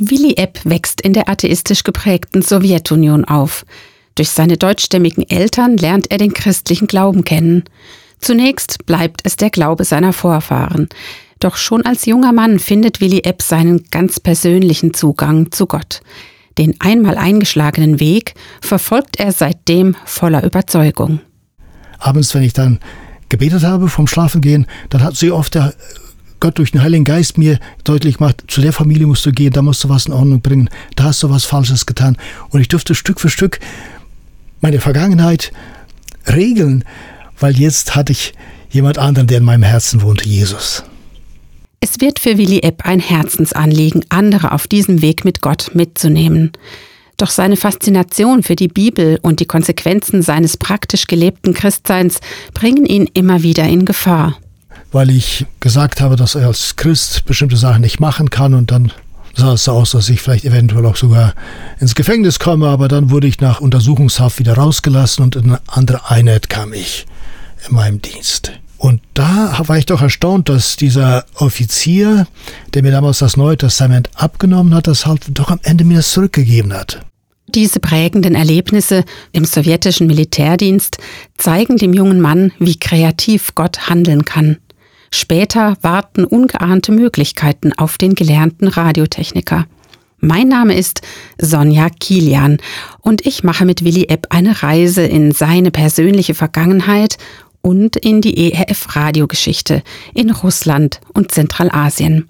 Willi Epp wächst in der atheistisch geprägten Sowjetunion auf. Durch seine deutschstämmigen Eltern lernt er den christlichen Glauben kennen. Zunächst bleibt es der Glaube seiner Vorfahren. Doch schon als junger Mann findet Willi Epp seinen ganz persönlichen Zugang zu Gott. Den einmal eingeschlagenen Weg verfolgt er seitdem voller Überzeugung. Abends, wenn ich dann gebetet habe vom Schlafengehen, dann hat sie oft der Gott durch den Heiligen Geist mir deutlich gemacht, zu der Familie musst du gehen, da musst du was in Ordnung bringen, da hast du was Falsches getan. Und ich durfte Stück für Stück meine Vergangenheit regeln, weil jetzt hatte ich jemand anderen, der in meinem Herzen wohnte, Jesus. Es wird für Willi Epp ein Herzensanliegen, andere auf diesem Weg mit Gott mitzunehmen. Doch seine Faszination für die Bibel und die Konsequenzen seines praktisch gelebten Christseins bringen ihn immer wieder in Gefahr. Weil ich gesagt habe, dass er als Christ bestimmte Sachen nicht machen kann und dann sah es so aus, dass ich vielleicht eventuell auch sogar ins Gefängnis komme, aber dann wurde ich nach Untersuchungshaft wieder rausgelassen und in eine andere Einheit kam ich in meinem Dienst. Und da war ich doch erstaunt, dass dieser Offizier, der mir damals das Neue Testament abgenommen hat, das halt doch am Ende mir das zurückgegeben hat. Diese prägenden Erlebnisse im sowjetischen Militärdienst zeigen dem jungen Mann, wie kreativ Gott handeln kann. Später warten ungeahnte Möglichkeiten auf den gelernten Radiotechniker. Mein Name ist Sonja Kilian und ich mache mit Willi Epp eine Reise in seine persönliche Vergangenheit und in die ERF-Radiogeschichte in Russland und Zentralasien.